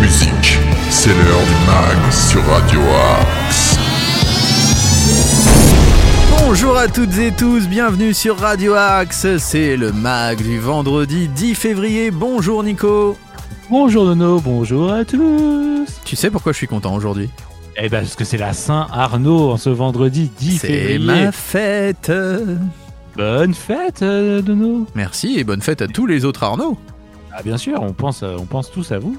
musique. C'est l'heure du mag sur Radio Axe. Bonjour à toutes et tous, bienvenue sur Radio Axe, c'est le mag du vendredi 10 février. Bonjour Nico. Bonjour Nono, bonjour à tous. Tu sais pourquoi je suis content aujourd'hui? Eh ben parce que c'est la Saint Arnaud en ce vendredi 10 C'est février. ma fête. Bonne fête euh, Nono. Merci et bonne fête à tous les autres Arnaud. Ah bien sûr, on pense, euh, on pense tous à vous.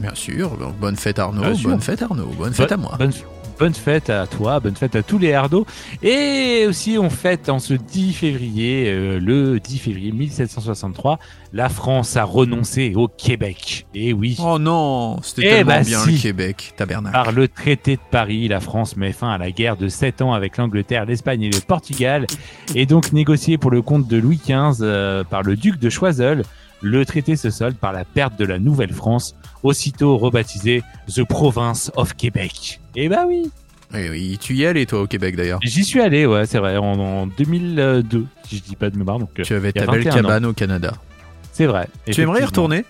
Bien sûr, donc bonne fête Arnaud, Bien sûr. bonne fête Arnaud, bonne fête à moi. Bonne, bonne fête à toi, bonne fête à tous les Arnaud. Et aussi on fête en ce 10 février, euh, le 10 février 1763, la France a renoncé au Québec. Et oui. Oh non, c'était Eh tellement bah bien si. le Québec, tabernacle. Par le traité de Paris, la France met fin à la guerre de 7 ans avec l'Angleterre, l'Espagne et le Portugal, et donc négocié pour le compte de Louis XV euh, par le duc de Choiseul. Le traité se solde par la perte de la Nouvelle-France, aussitôt rebaptisée The Province of Québec. Et bah oui, Eh oui, tu y es allé toi au Québec d'ailleurs. j'y suis allé, ouais, c'est vrai, en, en 2002, si je dis pas de mémoire. Donc, euh, Tu avais ta belle 21 ans. cabane au Canada. C'est vrai. Tu aimerais y retourner?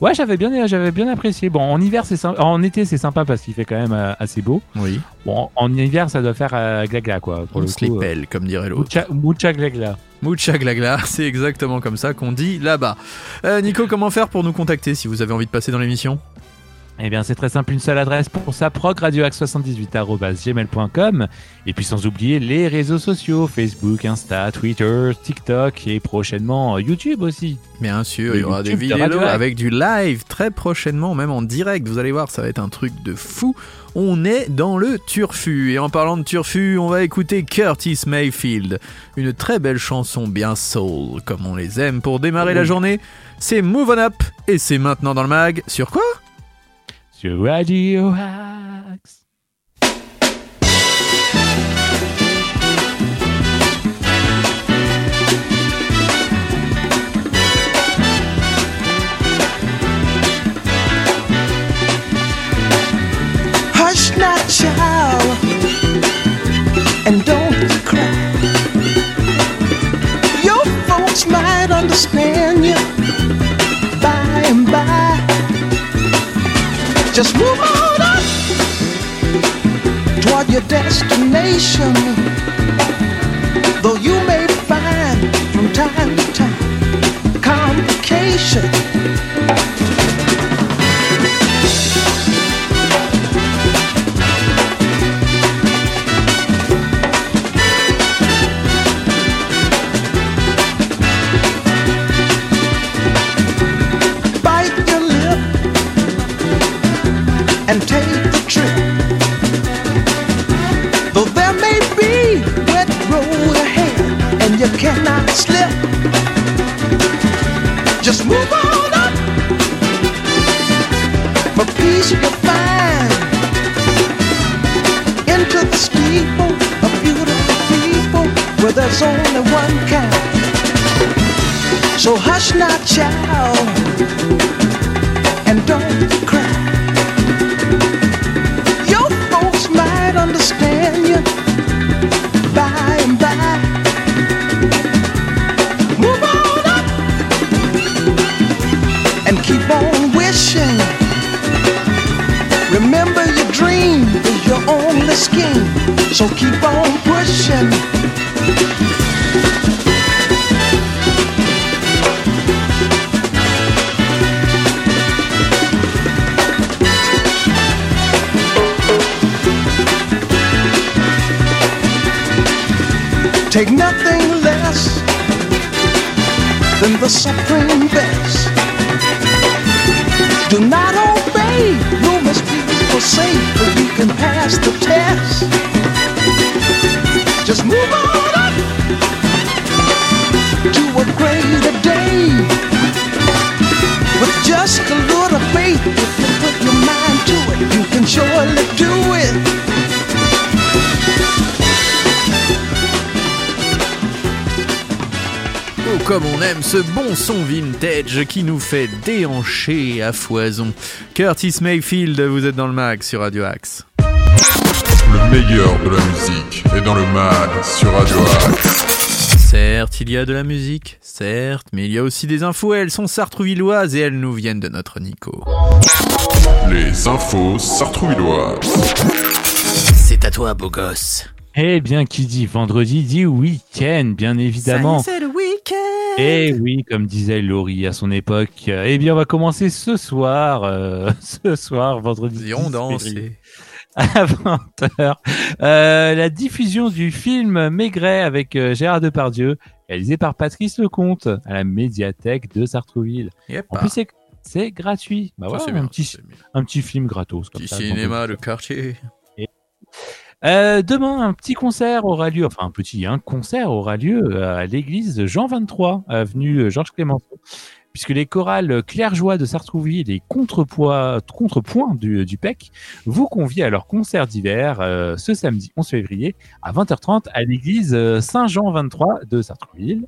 Ouais, j'avais bien, j'avais bien apprécié. Bon, en hiver, c'est sympa. En été, c'est sympa parce qu'il fait quand même euh, assez beau. Oui. Bon, en hiver, ça doit faire euh, glagla, quoi. Pour On le coup, euh, pèle, comme dirait l'autre. Mucha, mucha glagla. Mucha glagla, c'est exactement comme ça qu'on dit là-bas. Euh, Nico, comment faire pour nous contacter si vous avez envie de passer dans l'émission? Eh bien, c'est très simple, une seule adresse pour ça, progradioax78.gmail.com et puis sans oublier les réseaux sociaux, Facebook, Insta, Twitter, TikTok et prochainement YouTube aussi. Bien sûr, il y aura des YouTube vidéos avec du live très prochainement, même en direct. Vous allez voir, ça va être un truc de fou. On est dans le turfu. Et en parlant de turfu, on va écouter Curtis Mayfield. Une très belle chanson bien soul, comme on les aime pour démarrer la journée. C'est Move On Up et c'est maintenant dans le mag. Sur quoi? Sur Radio Axe. Just move on up toward your destination. Though you may find from time to time complication. And take the trip. Though there may be wet road ahead and you cannot slip, just move on up. For peace you'll find into the steeple of beautiful people where there's only one kind. So hush not, child, and don't cry. Scheme, so keep on pushing. Take nothing less than the supreme best. Do not obey rumors people say, but you can pass the test. Just move on up to a greater day. With just a little faith, if you put your mind to it, you can surely do it. Oh, comme on aime ce bon son vintage qui nous fait déhancher à foison. Curtis Mayfield, vous êtes dans le mag sur Radio Axe. Le meilleur de la musique est dans le mag sur Radio Axe. Certes, il y a de la musique, certes, mais il y a aussi des infos, elles sont sartrouvilloises et elles nous viennent de notre Nico. Les infos sartrouvilloises. C'est à toi, beau gosse. Eh bien, qui dit vendredi dit week-end, bien évidemment. c'est le week-end Et oui, comme disait Laurie à son époque, eh bien, on va commencer ce soir, euh, ce soir, vendredi. Et on 10 danse. À 20h. Euh, la diffusion du film Maigret avec euh, Gérard Depardieu, réalisé par Patrice Lecomte à la médiathèque de Sartrouville. Yep. En plus, c'est, c'est gratuit. Bah Ça, c'est un, bien, petit, c'est bien. un petit film gratos. Comme Petit ça, cinéma de quartier. Euh, demain, un petit concert aura lieu, enfin un petit, un concert aura lieu à l'église Jean 23, avenue Georges Clémenceau, puisque les chorales Claire-Joie de Sartrouville et Contrepoids, Contrepoint du, du PEC vous convient à leur concert d'hiver euh, ce samedi 11 février à 20h30 à l'église euh, Saint-Jean 23 de Sartrouville.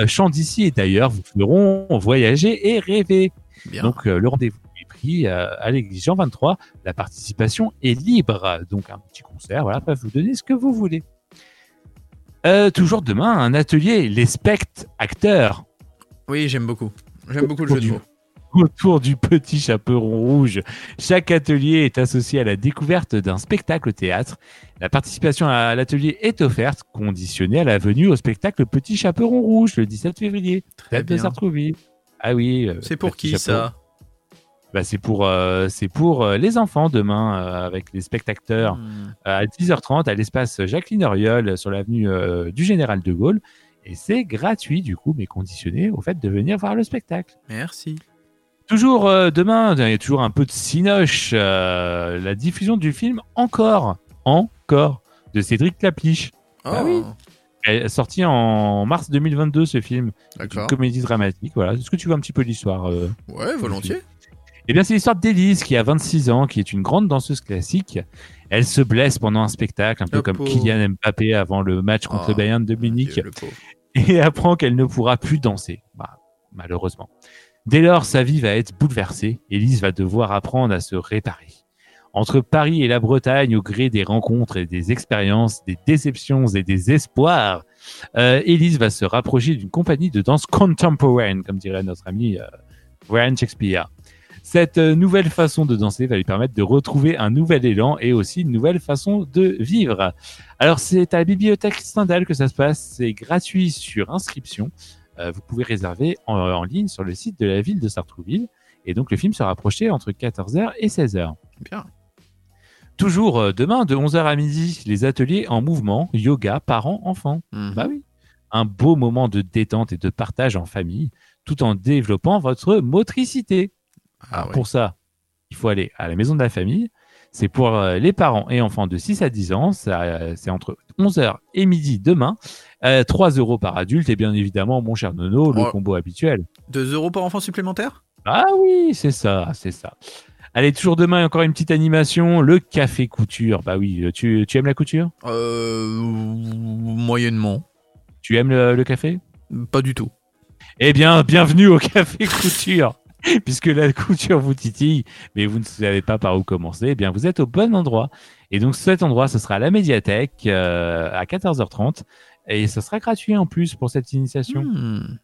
Euh, chant d'ici et d'ailleurs vous feront voyager et rêver. Bien. Donc euh, le rendez-vous est pris à l'église Jean 23. La participation est libre. Donc un petit concert, voilà, après vous donnez ce que vous voulez. Toujours demain, un atelier, les spect acteurs Oui, j'aime beaucoup. J'aime beaucoup le jeu de mots. autour du petit chaperon rouge. Chaque atelier est associé à la découverte d'un spectacle au théâtre. La participation à l'atelier est offerte, conditionnée à la venue au spectacle Petit Chaperon Rouge le 17 février. Très de bien. Sartrouville. Ah oui. euh, C'est pour qui Chaperon. ça bah, C'est pour, euh, c'est pour euh, les enfants demain euh, avec les spectateurs Hmm. à 10h30 à l'espace Jacqueline Auriol sur l'avenue du Général de Gaulle. Et c'est gratuit du coup, mais conditionné au fait de venir voir le spectacle. Merci. Toujours euh, demain, il y a toujours un peu de cinoche. euh, la diffusion du film Encore, Encore, de Cédric Clapiche. Ah oui. Sortie en mars 2022, ce film. Une D'accord. comédie dramatique. Voilà. Est-ce que tu vois un petit peu l'histoire euh Ouais, volontiers. Eh bien, c'est l'histoire d'Élise qui a 26 ans, qui est une grande danseuse classique. Elle se blesse pendant un spectacle, un peu comme pauvre. Kylian Mbappé avant le match contre Oh, le Bayern de Munich Dieu. et apprend qu'elle ne pourra plus danser. Bah, malheureusement. Dès lors, sa vie va être bouleversée. Élise va devoir apprendre à se réparer. Entre Paris et la Bretagne, au gré des rencontres et des expériences, des déceptions et des espoirs, euh, Élise va se rapprocher d'une compagnie de danse contemporaine, comme dirait notre ami euh, Brian Shakespeare. Cette euh, nouvelle façon de danser va lui permettre de retrouver un nouvel élan et aussi une nouvelle façon de vivre. Alors, c'est à la bibliothèque Stendhal que ça se passe. C'est gratuit sur inscription. Euh, vous pouvez réserver en, en ligne sur le site de la ville de Sartrouville. Et donc, le film sera projeté entre 14h et 16h. Bien. Toujours euh, demain, de 11h à midi, les ateliers en mouvement, yoga, parents, enfants. Mhm. Bah oui. Un beau moment de détente et de partage en famille, tout en développant votre motricité. Ah Alors. Pour ça, il faut aller à la maison de la famille. C'est pour euh, les parents et enfants de 6 à 10 ans. Euh, C'est entre 11h et midi demain. Euh, 3 euros par adulte et bien évidemment, mon cher Nono, le Oh. combo habituel. 2 euros par enfant supplémentaire? Ah oui, c'est ça, c'est ça. Allez, toujours demain, encore une petite animation, le café couture. Bah oui, tu, tu aimes la couture? Euh. Moyennement. Tu aimes le, le café? Pas du tout. Eh bien, bienvenue au café couture. Puisque la couture vous titille, mais vous ne savez pas par où commencer, eh bien, vous êtes au bon endroit. Et donc, cet endroit, ce sera à la médiathèque euh, à 14h30. Et ce sera gratuit en plus pour cette initiation. Hmm.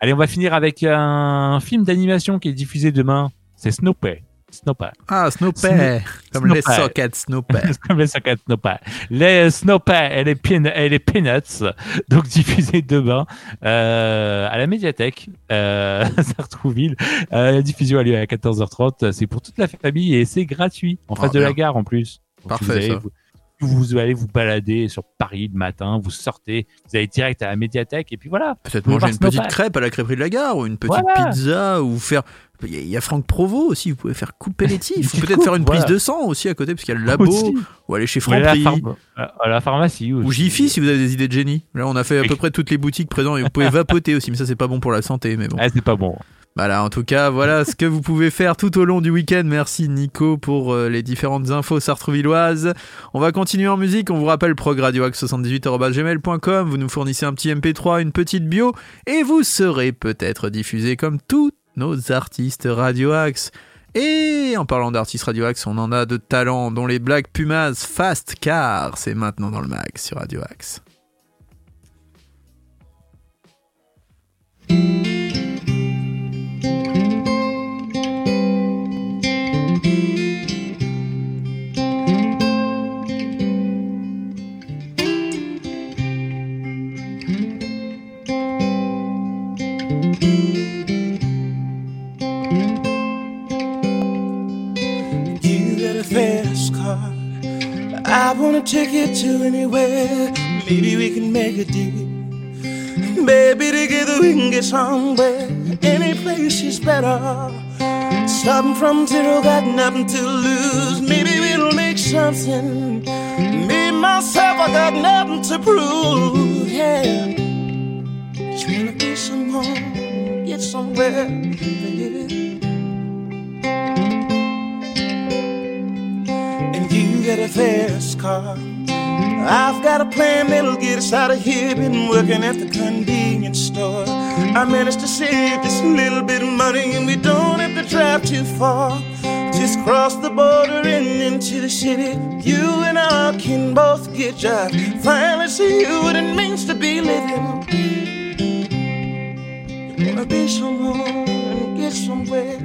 Allez, on va finir avec un film d'animation qui est diffusé demain. C'est Snowpay. Snowpay. Ah, Snowpay. Snow- Comme les sockets Snowpay. Comme les sockets Snowpay. Les Snowpay et les, pin et les Peanuts, donc diffusés demain euh, à la médiathèque euh, Sartrouville. Euh, la diffusion a lieu à 14h30. C'est pour toute la famille et c'est gratuit en face Ah, de la gare en plus. Donc, Parfait, vous allez ça. Vous, vous allez vous balader sur Paris le matin, vous sortez, vous allez direct à la médiathèque et puis voilà. Peut-être manger une petite crêpe à la crêperie de la gare ou une petite Voilà. pizza ou faire. Il y a- il y a Franck Provo aussi, vous pouvez faire couper les tifs. petite Peut-être faire une voilà. prise de sang aussi à côté parce qu'il y a le labo Aussi. ou aller chez à Franprix. à la pharmacie. Ou. Jiffy si vous avez des idées de génie. Là, on a fait à peu près toutes les boutiques présentes et vous pouvez vapoter aussi, mais ça, c'est pas bon pour la santé. Mais bon. Ah, c'est pas bon. Voilà, en tout cas, voilà ce que vous pouvez faire tout au long du week-end. Merci Nico pour euh, les différentes infos sartrouvilloises. On va continuer en musique. On vous rappelle progradioax78.gmail.com. Vous nous fournissez un petit MP3, une petite bio et vous serez peut-être diffusé comme tous nos artistes Radio Axe. Et en parlant d'artistes Radio Axe, on en a de talents, dont les Black Pumas Fast Car. C'est maintenant dans le mag sur Radioaxe. Take you to anywhere. Maybe we can make a deal. Maybe together we can get somewhere. Any place is better. Starting from zero, got nothing to lose. Maybe we'll make something. Me, myself, I got nothing to prove. Yeah. Just wanna be someone, get somewhere, baby. and you got a fast car. I've got a plan that'll get us out of here. Been working at the convenience store. I managed to save just a little bit of money, and we don't have to drive too far. Just cross the border and into the city. You and I can both get jobs. Finally see what it means to be living. You wanna be someone and get somewhere,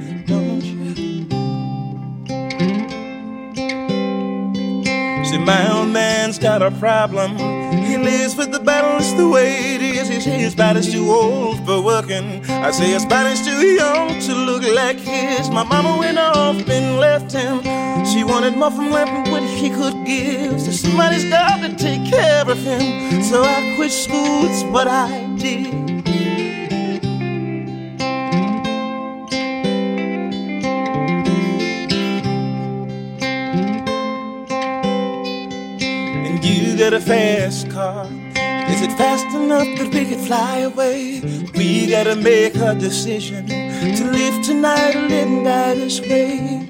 See, my old man's got a problem. He lives with the battle, it's the way it is. He says his body's too old for working. I say his body's too young to look like his. My mama went off and left him. She wanted more from life than what he could give. So somebody's got to take care of him. So I quit school, it's what I did. Got a fast car. Is it fast enough that we could fly away? We gotta make a decision to live tonight or live die this way.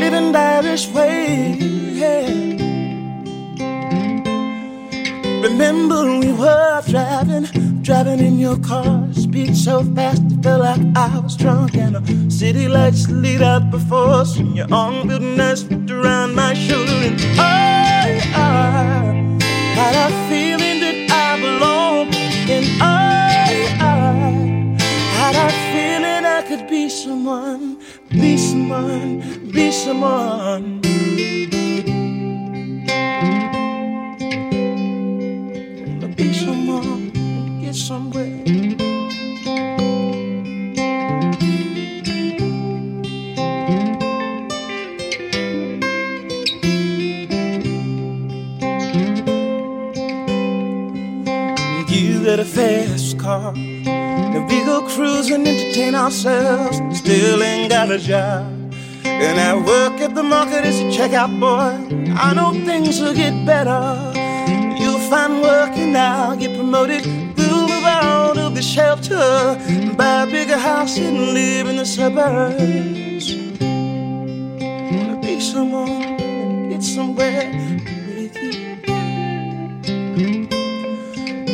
Live and die this way, yeah. Remember we were driving, driving in your car. Speed so fast it felt like I was drunk. And the city lights lit up before us. And your arm built nice wrapped around my shoulder. And I, I had a feeling that I belonged. And I, I had a feeling I could be someone, be someone, be someone. Somewhere. You got a fast car. And we go cruising, entertain ourselves. Still ain't got a job. And I work at the market as a checkout boy. I know things will get better. You'll find work and I'll get promoted. The shelter, buy a bigger house and live in the suburbs. Wanna be someone and get somewhere with you.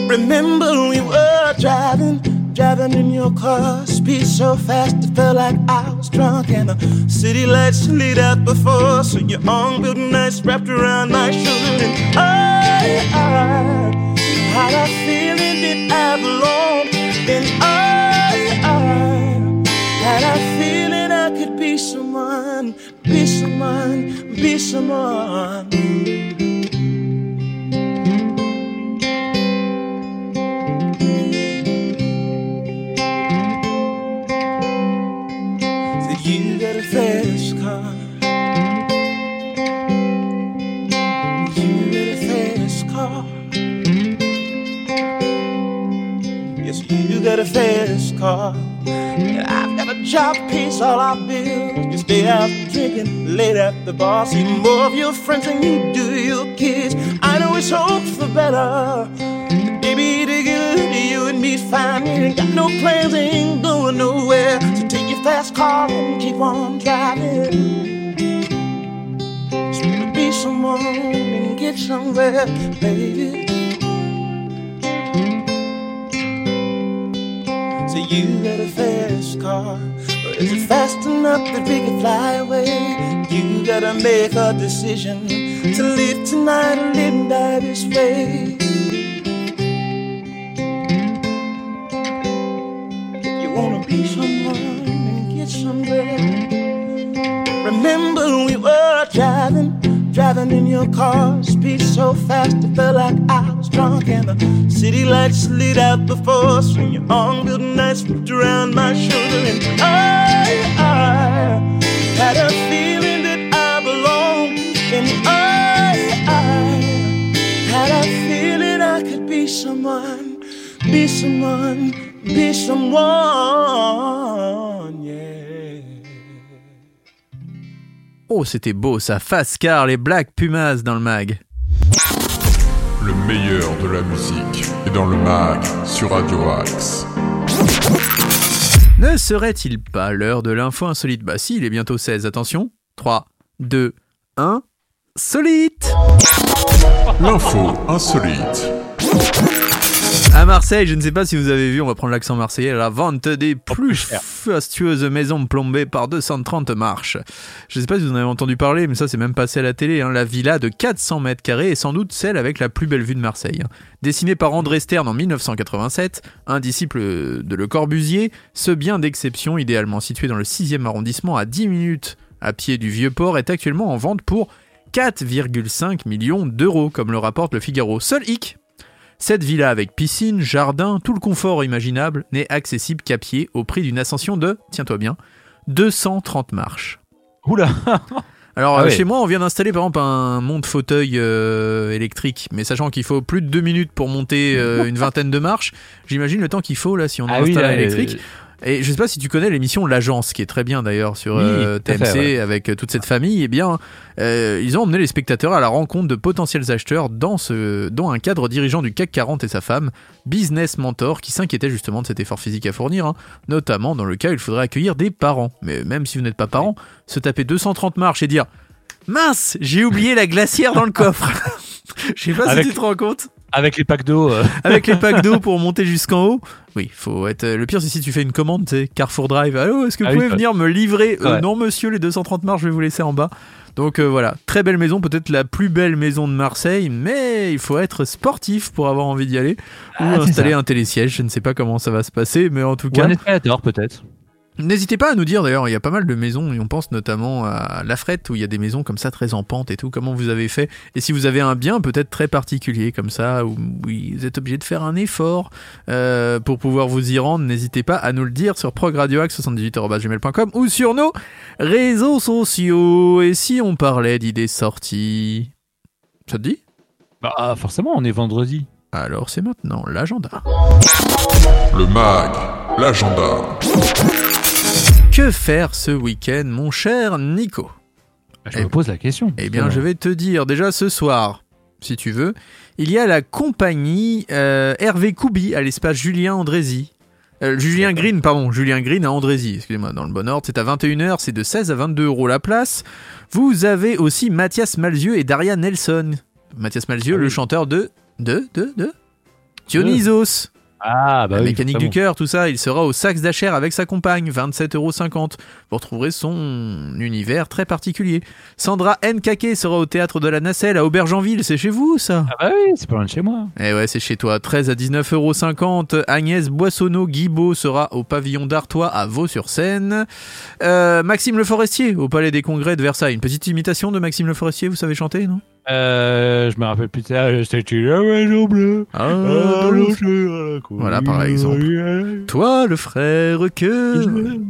Remember we were driving, driving in your car. Speed so fast it felt like I was drunk. And the city lights lit up before. So your arm built nice wrapped around my shoulder. And I, I had a feeling I belonged. And I, I had a feeling I could be someone, be someone, be someone. Drinking late at the bar. See more of your friends than you do your kids. I know it's hope for better. Baby, together, you and me fine. Ain't got no plans, ain't going nowhere. So take your fast car and keep on driving. Just wanna be someone and get somewhere, baby. So you got a fast car, is it fast enough that we can fly away? You gotta make a decision to live tonight or live and die this way. If you wanna be someone and get somewhere, remember we were driving, driving in your car, speed so fast it felt like I drunk. And the city lights lit up before us. When your arm building nights wrapped around my shoulder. And I, I had a feeling that I belonged. And I, I had a feeling I could be someone, be someone, be someone, yeah. Oh, c'était beau ça. Fascar, les Black Pumas dans le mag. Le meilleur de la musique est dans le mag sur Radio Axe. Ne serait-il pas l'heure de l'info insolite? Bah si, il est bientôt 16. Attention. 3, 2, 1. Solite L'info insolite. À Marseille, je ne sais pas si vous avez vu, on va prendre l'accent marseillais, la vente des plus fastueuses maisons plombées par 230 marches. Je ne sais pas si vous en avez entendu parler, mais ça c'est même passé à la télé. hein. La villa de 400 mètres carrés est sans doute celle avec la plus belle vue de Marseille. hein. Dessinée par André Stern en 1987, un disciple de Le Corbusier, ce bien d'exception, idéalement situé dans le 6e arrondissement à 10 minutes à pied du Vieux-Port, est actuellement en vente pour 4,5 millions d'euros, comme le rapporte le Figaro. Seul hic, cette villa avec piscine, jardin, tout le confort imaginable n'est accessible qu'à pied au prix d'une ascension de, tiens-toi bien, 230 marches. Oula Alors Ah euh, ouais. chez moi, on vient d'installer par exemple un monte-fauteuil euh, électrique, mais sachant qu'il faut plus de deux minutes pour monter euh, une vingtaine de marches, j'imagine le temps qu'il faut là si on Ah installe oui, un là, électrique. euh, Et je sais pas si tu connais l'émission L'Agence, qui est très bien d'ailleurs sur Oui, euh, TMC fait, ouais. avec euh, toute cette famille. Eh bien, euh, ils ont emmené les spectateurs à la rencontre de potentiels acheteurs dans ce, dont un cadre dirigeant du CAC 40 et sa femme, business mentor, qui s'inquiétait justement de cet effort physique à fournir, hein, notamment dans le cas où il faudrait accueillir des parents. Mais même si vous n'êtes pas parent, se taper 230 marches et dire mince, j'ai oublié la glacière dans le coffre. Je sais pas Avec- si tu te rends compte Avec les packs d'eau. euh, avec les packs d'eau pour monter jusqu'en haut. Oui, faut être. Le pire, c'est si tu fais une commande, tu sais, Carrefour Drive. Allô, est-ce que vous Ah oui, pouvez venir me livrer? Euh, Ouais. Non, monsieur, les 230 marches, je vais vous laisser en bas. Donc euh, voilà, très belle maison, peut-être la plus belle maison de Marseille, mais il faut être sportif pour avoir envie d'y aller. Ou Ah, installer ça. un télésiège, je ne sais pas comment ça va se passer, mais en tout Ou cas. un escalator peut-être. N'hésitez pas à nous dire d'ailleurs, il y a pas mal de maisons, et on pense notamment à La Frette où il y a des maisons comme ça très en pente et tout, comment vous avez fait? Et si vous avez un bien peut-être très particulier comme ça, où vous êtes obligé de faire un effort euh, pour pouvoir vous y rendre, n'hésitez pas à nous le dire sur progradioax78.gmail.com ou sur nos réseaux sociaux. Et si on parlait d'idées sorties? Ça te dit? Bah forcément, on est vendredi. Alors c'est maintenant l'agenda. Le mag, l'agenda. Que faire ce week-end mon cher Nico? Bah, je Eh me pose la question. Eh bien, je vais te dire déjà ce soir, si tu veux, il y a la compagnie euh, Hervé Koubi à l'espace Julien Andrézy. Euh, Julien Green, pardon, Julien Green à Andrézy, excusez-moi, dans le bon ordre, c'est à 21h, c'est de 16 à 22 euros la place. Vous avez aussi Mathias Malzieu et Daria Nelson. Mathias Malzieu, Ah oui. le chanteur de... de... de... de... Dionysos Ah bah la oui. mécanique du cœur, tout ça, il sera au Saxe d'Acher avec sa compagne, 27,50€. Vous retrouverez son univers très particulier. Sandra Nkake sera au théâtre de la Nacelle à Aubergenville, c'est chez vous ça? Ah bah oui, c'est pas loin de chez moi. Eh ouais, c'est chez toi, 13 à 19,50€. Agnès Boissonneau-Guibaud sera au pavillon d'Artois à Vaux-sur-Seine. Euh, Maxime Le Forestier au Palais des Congrès de Versailles. Une petite imitation de Maxime Le Forestier, vous savez chanter, non? Euh, je me rappelle plus ça. C'était la maison bleue. Ah, Voilà, par exemple. Toi, le frère que...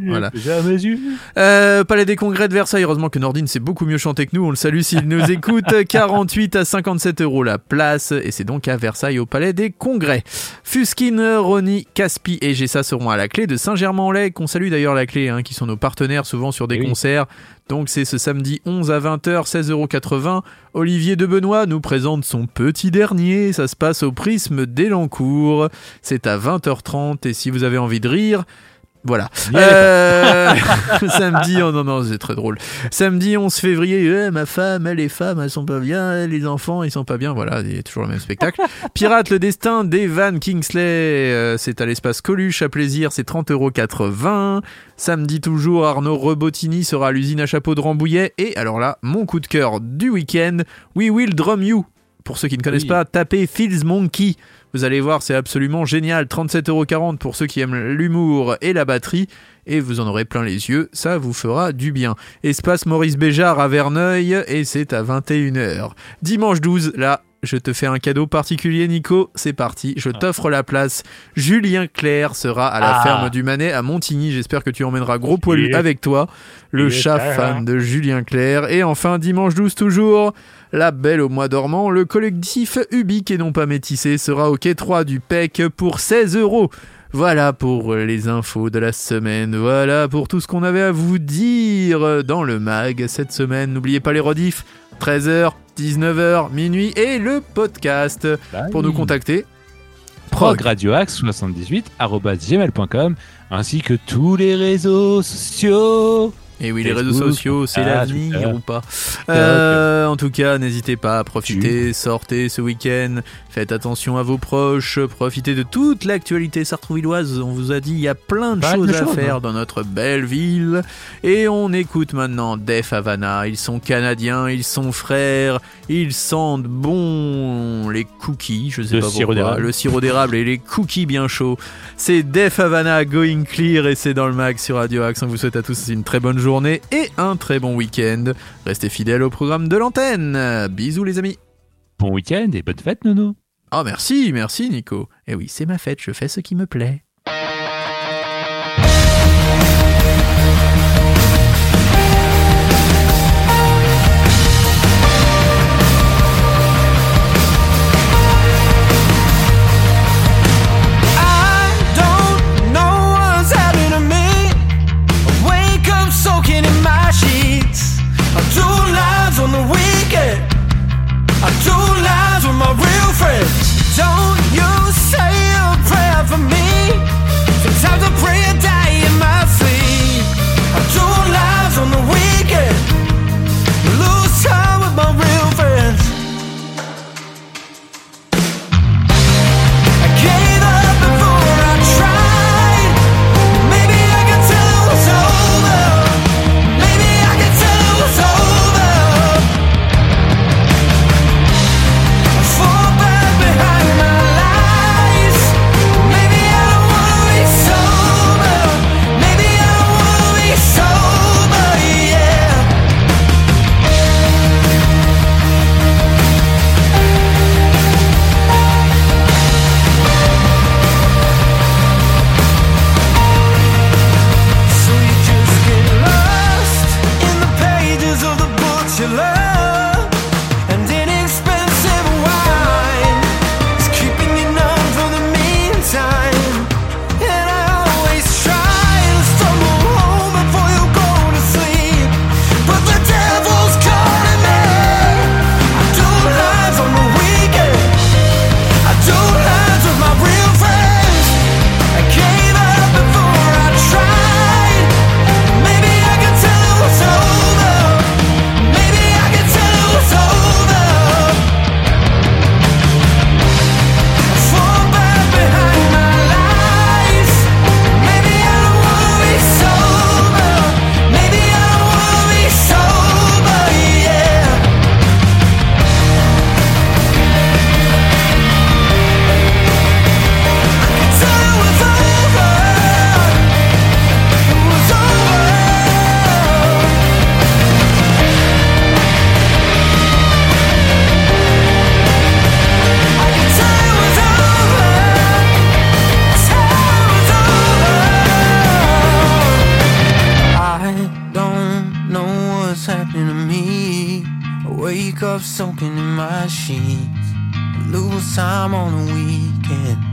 Voilà. mes yeux. Euh, Palais des Congrès de Versailles, heureusement que Nordine sait beaucoup mieux chanter que nous, on le salue s'il nous écoute. 48 à 57 euros la place, et c'est donc à Versailles au Palais des Congrès. Fuskin, Ronnie, Caspi et Gessa seront à la clé de Saint-Germain-en-Laye, qu'on salue d'ailleurs la clé, hein, qui sont nos partenaires souvent sur des oui. concerts. Donc c'est ce samedi 11 à 20h, 16,80 euros. Olivier de Benoît nous présente son petit dernier. Ça se passe au prisme d'Elancourt. C'est à 20h30 et si vous avez envie de rire, voilà. Euh, samedi, oh non, non, c'est très drôle. Samedi 11 février, eh, ma femme, les femmes, elles sont pas bien, les enfants, ils sont pas bien. Voilà, il y a toujours le même spectacle. Pirate, le destin d'Evan Kingsley, euh, c'est à l'espace Coluche à plaisir, c'est 30,80€. Samedi toujours, Arnaud Rebottini sera à l'usine à chapeau de Rambouillet. Et alors là, mon coup de cœur du week-end, We Will Drum You. Pour ceux qui ne connaissent Oui. pas, tapez Phil's Monkey. Vous allez voir, c'est absolument génial. 37,40€ pour ceux qui aiment l'humour et la batterie. et vous en aurez plein les yeux, ça vous fera du bien. Espace Maurice Béjart à Verneuil et c'est à 21h. Dimanche 12, là, je te fais un cadeau particulier, Nico. C'est parti, je t'offre la place. Julien Clerc sera à la Ah. ferme du Manet à Montigny. J'espère que tu emmèneras Gros Poilu avec toi, le chat fan de Julien Clerc. Et enfin, dimanche 12 toujours, la belle au mois dormant, le collectif Ubique et non pas métissé sera au quai 3 du PEC pour 16 euros. Voilà pour les infos de la semaine. Voilà pour tout ce qu'on avait à vous dire dans le mag cette semaine. N'oubliez pas les rediffs 13h, 19h, minuit et le podcast pour nous contacter. progradioaxe78@gmail.com ainsi que tous les réseaux sociaux. Et oui, les réseaux sociaux, c'est ah, l'avenir ou pas Euh, En tout cas, n'hésitez pas à profiter, sortez ce week-end, faites attention à vos proches, profitez de toute l'actualité sartrouvilloise. On vous a dit, il y a plein de Pas choses à faire hein. dans notre belle ville. Et on écoute maintenant Def Havana. Ils sont canadiens, ils sont frères, ils sentent bon les cookies, je sais Le pas sirop pourquoi, d'érable. le sirop d'érable et les cookies bien chauds. C'est Def Havana Going Clear et c'est dans le mag sur Radio Axe. On vous souhaite à tous une très bonne journée et un très bon week-end. Restez fidèles au programme de l'antenne. Bisous les amis. Bon week-end et bonne fête, Nono. Oh merci, merci Nico. Eh oui, c'est ma fête, je fais ce qui me plaît. I don't know what's happening to me. I wake up soaking in my sheets. I lose time on the weekend.